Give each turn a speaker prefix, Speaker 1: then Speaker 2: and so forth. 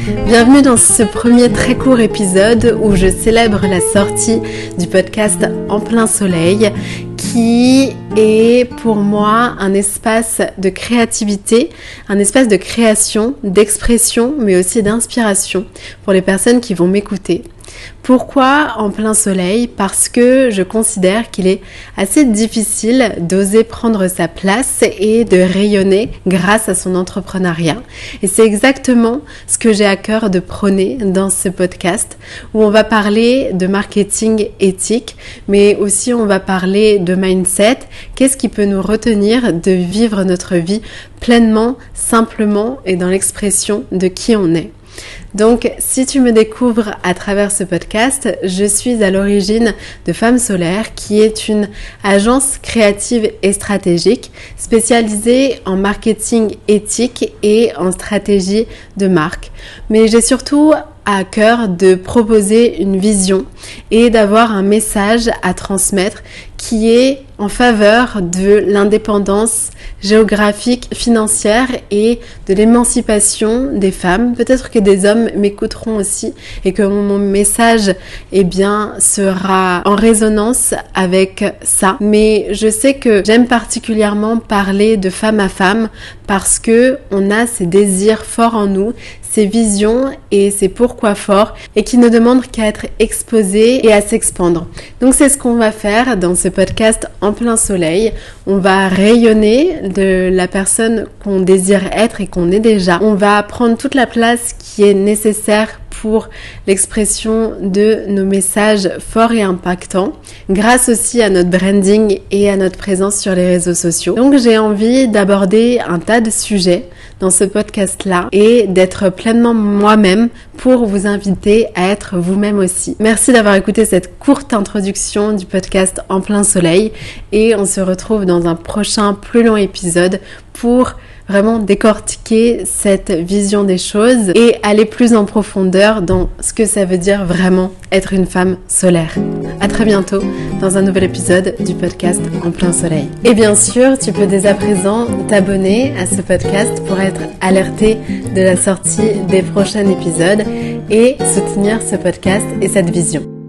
Speaker 1: Bienvenue dans ce premier très court épisode où je célèbre la sortie du podcast En plein soleil qui est pour moi un espace de créativité, un espace de création, d'expression, mais aussi d'inspiration pour les personnes qui vont m'écouter. Pourquoi en plein soleil? Parce que je considère qu'il est assez difficile d'oser prendre sa place et de rayonner grâce à son entrepreneuriat. Et c'est exactement ce que j'ai à cœur de prôner dans ce podcast où on va parler de marketing éthique, mais aussi on va parler de mindset. Qu'est-ce qui peut nous retenir de vivre notre vie pleinement, simplement et dans l'expression de qui on est? Donc, si tu me découvres à travers ce podcast, je suis à l'origine de Femmes Solaires, qui est une agence créative et stratégique spécialisée en marketing éthique et en stratégie de marque. Mais j'ai surtout à cœur de proposer une vision et d'avoir un message à transmettre qui est en faveur de l'indépendance géographique, financière et de l'émancipation des femmes. Peut-être que des hommes m'écouteront aussi et que mon message eh bien sera en résonance avec ça. Mais je sais que j'aime particulièrement parler de femme à femme parce que on a ces désirs forts en nous, ses visions et ses pourquoi forts et qui ne demandent qu'à être exposés et à s'expandre. Donc c'est ce qu'on va faire dans ce podcast en plein soleil. On va rayonner de la personne qu'on désire être et qu'on est déjà. On va prendre toute la place qui est nécessaire pour l'expression de nos messages forts et impactants, grâce aussi à notre branding et à notre présence sur les réseaux sociaux. Donc j'ai envie d'aborder un tas de sujets dans ce podcast-là et d'être pleinement moi-même pour vous inviter à être vous-même aussi. Merci d'avoir écouté cette courte introduction du podcast En plein soleil et on se retrouve dans un prochain plus long épisode pour vraiment décortiquer cette vision des choses et aller plus en profondeur dans ce que ça veut dire vraiment être une femme solaire. À très bientôt dans un nouvel épisode du podcast En plein soleil. Et bien sûr, tu peux dès à présent t'abonner à ce podcast pour être alerté de la sortie des prochains épisodes et soutenir ce podcast et cette vision.